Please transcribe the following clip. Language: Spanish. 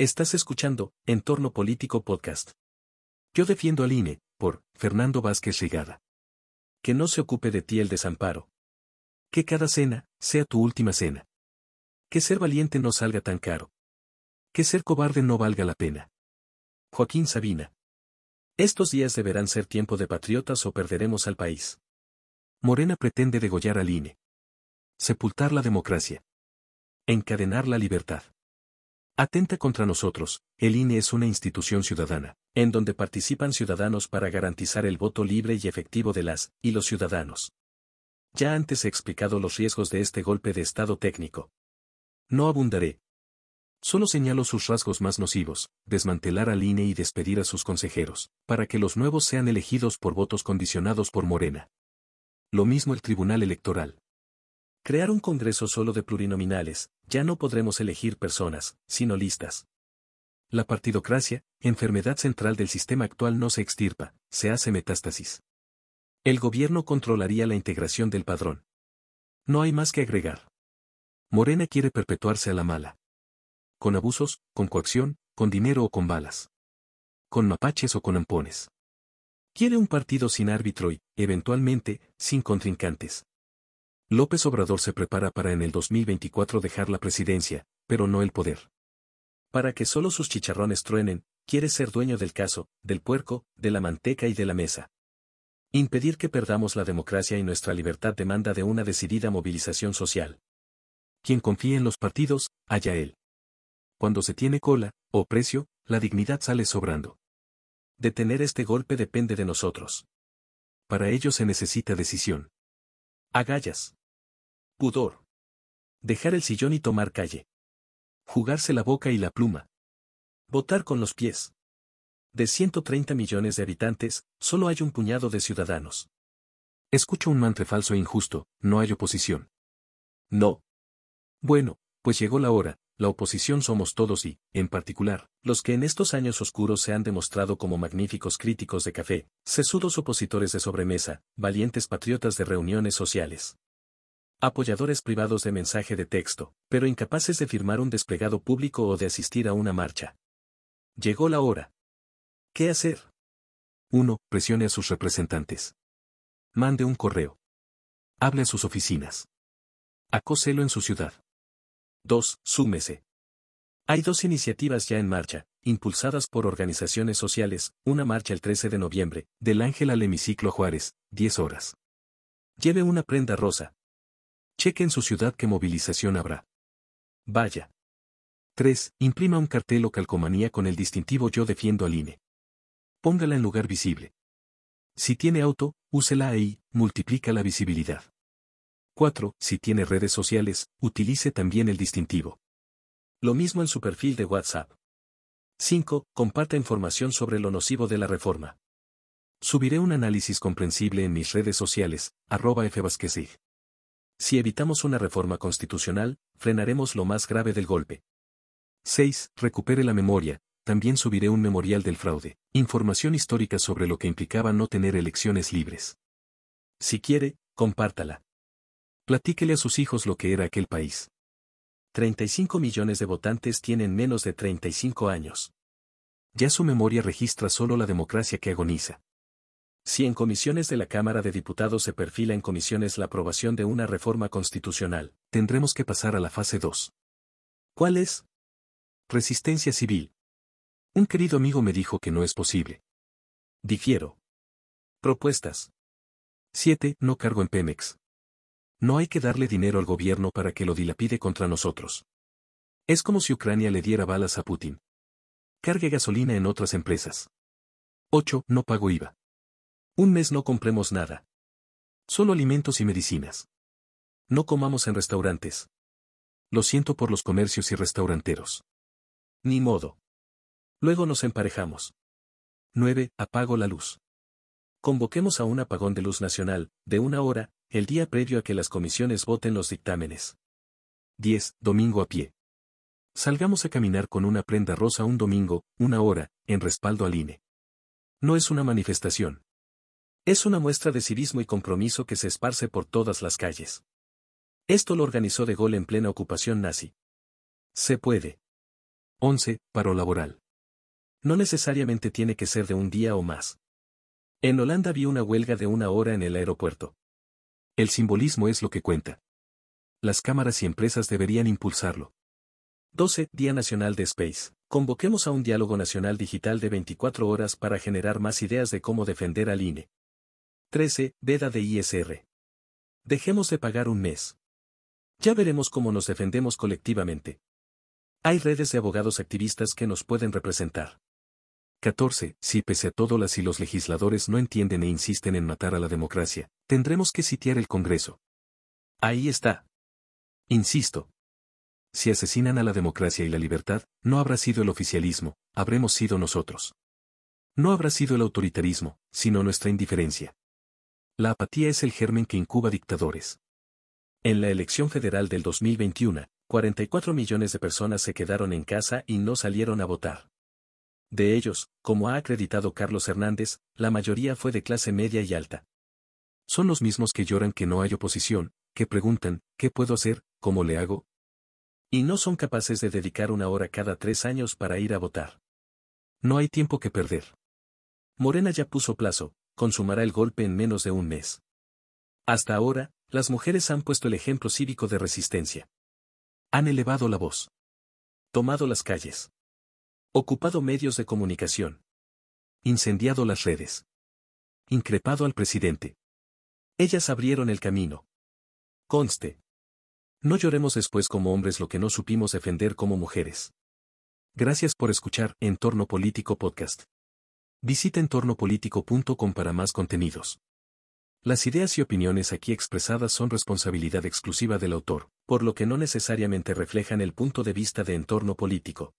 Estás escuchando Entorno Político Podcast. Yo defiendo al INE, por Fernando Vázquez Rigada. Que no se ocupe de ti el desamparo. Que cada cena sea tu última cena. Que ser valiente no salga tan caro. Que ser cobarde no valga la pena. Joaquín Sabina. Estos días deberán ser tiempo de patriotas o perderemos al país. Morena pretende degollar al INE. Sepultar la democracia. Encadenar la libertad. Atenta contra nosotros, el INE es una institución ciudadana, en donde participan ciudadanos para garantizar el voto libre y efectivo de las y los ciudadanos. Ya antes he explicado los riesgos de este golpe de Estado técnico. No abundaré. Solo señalo sus rasgos más nocivos, desmantelar al INE y despedir a sus consejeros, para que los nuevos sean elegidos por votos condicionados por Morena. Lo mismo el Tribunal Electoral. Crear un Congreso solo de plurinominales, ya no podremos elegir personas, sino listas. La partidocracia, enfermedad central del sistema actual no se extirpa, se hace metástasis. El gobierno controlaría la integración del padrón. No hay más que agregar. Morena quiere perpetuarse a la mala. Con abusos, con coacción, con dinero o con balas. Con mapaches o con ampones. Quiere un partido sin árbitro y, eventualmente, sin contrincantes. López Obrador se prepara para en el 2024 dejar la presidencia, pero no el poder. Para que solo sus chicharrones truenen, quiere ser dueño del caso, del puerco, de la manteca y de la mesa. Impedir que perdamos la democracia y nuestra libertad demanda de una decidida movilización social. Quien confíe en los partidos, haya él. Cuando se tiene cola, o precio, la dignidad sale sobrando. Detener este golpe depende de nosotros. Para ello se necesita decisión. Agallas. Pudor. Dejar el sillón y tomar calle. Jugarse la boca y la pluma. Votar con los pies. De 130 millones de habitantes, solo hay un puñado de ciudadanos. Escucho un mantre falso e injusto, no hay oposición. No. Bueno, pues llegó la hora, la oposición somos todos y, en particular, los que en estos años oscuros se han demostrado como magníficos críticos de café, sesudos opositores de sobremesa, valientes patriotas de reuniones sociales apoyadores privados de mensaje de texto, pero incapaces de firmar un desplegado público o de asistir a una marcha. Llegó la hora. ¿Qué hacer? 1. Presione a sus representantes. Mande un correo. Hable a sus oficinas. Acóselo en su ciudad. 2. Súmese. Hay dos iniciativas ya en marcha, impulsadas por organizaciones sociales, una marcha el 13 de noviembre, del Ángel al Hemiciclo Juárez, 10 horas. Lleve una prenda rosa, Cheque en su ciudad qué movilización habrá. Vaya. 3. Imprima un cartel o calcomanía con el distintivo Yo defiendo al INE. Póngala en lugar visible. Si tiene auto, úsela ahí, multiplica la visibilidad. 4. Si tiene redes sociales, utilice también el distintivo. Lo mismo en su perfil de WhatsApp. 5. Comparta información sobre lo nocivo de la reforma. Subiré un análisis comprensible en mis redes sociales, arroba. Si evitamos una reforma constitucional, frenaremos lo más grave del golpe. 6. Recupere la memoria. También subiré un memorial del fraude, información histórica sobre lo que implicaba no tener elecciones libres. Si quiere, compártala. Platíquele a sus hijos lo que era aquel país. 35 millones de votantes tienen menos de 35 años. Ya su memoria registra solo la democracia que agoniza. Si en comisiones de la Cámara de Diputados se perfila en comisiones la aprobación de una reforma constitucional, tendremos que pasar a la fase 2. ¿Cuál es? Resistencia civil. Un querido amigo me dijo que no es posible. Difiero. Propuestas. 7. No cargo en Pemex. No hay que darle dinero al gobierno para que lo dilapide contra nosotros. Es como si Ucrania le diera balas a Putin. Cargue gasolina en otras empresas. 8. No pago IVA. Un mes no compremos nada. Solo alimentos y medicinas. No comamos en restaurantes. Lo siento por los comercios y restauranteros. Ni modo. Luego nos emparejamos. 9. Apago la luz. Convoquemos a un apagón de luz nacional, de una hora, el día previo a que las comisiones voten los dictámenes. 10. Domingo a pie. Salgamos a caminar con una prenda rosa un domingo, una hora, en respaldo al INE. No es una manifestación. Es una muestra de civismo y compromiso que se esparce por todas las calles. Esto lo organizó De Gaulle en plena ocupación nazi. Se puede. 11. Paro laboral. No necesariamente tiene que ser de un día o más. En Holanda vi una huelga de una hora en el aeropuerto. El simbolismo es lo que cuenta. Las cámaras y empresas deberían impulsarlo. 12. Día Nacional de Space. Convoquemos a un diálogo nacional digital de 24 horas para generar más ideas de cómo defender al INE. 13. Veda de ISR. Dejemos de pagar un mes. Ya veremos cómo nos defendemos colectivamente. Hay redes de abogados activistas que nos pueden representar. 14. Si pese a todo las y los legisladores no entienden e insisten en matar a la democracia, tendremos que sitiar el Congreso. Ahí está. Insisto. Si asesinan a la democracia y la libertad, no habrá sido el oficialismo, habremos sido nosotros. No habrá sido el autoritarismo, sino nuestra indiferencia. La apatía es el germen que incuba dictadores. En la elección federal del 2021, 44 millones de personas se quedaron en casa y no salieron a votar. De ellos, como ha acreditado Carlos Hernández, la mayoría fue de clase media y alta. Son los mismos que lloran que no hay oposición, que preguntan, ¿qué puedo hacer? ¿Cómo le hago? Y no son capaces de dedicar una hora cada tres años para ir a votar. No hay tiempo que perder. Morena ya puso plazo, consumará el golpe en menos de un mes. Hasta ahora, las mujeres han puesto el ejemplo cívico de resistencia. Han elevado la voz. Tomado las calles. Ocupado medios de comunicación. Incendiado las redes. Increpado al presidente. Ellas abrieron el camino. Conste. No lloremos después como hombres lo que no supimos defender como mujeres. Gracias por escuchar Entorno Político Podcast. Visita entornopolítico.com para más contenidos. Las ideas y opiniones aquí expresadas son responsabilidad exclusiva del autor, por lo que no necesariamente reflejan el punto de vista de entorno político.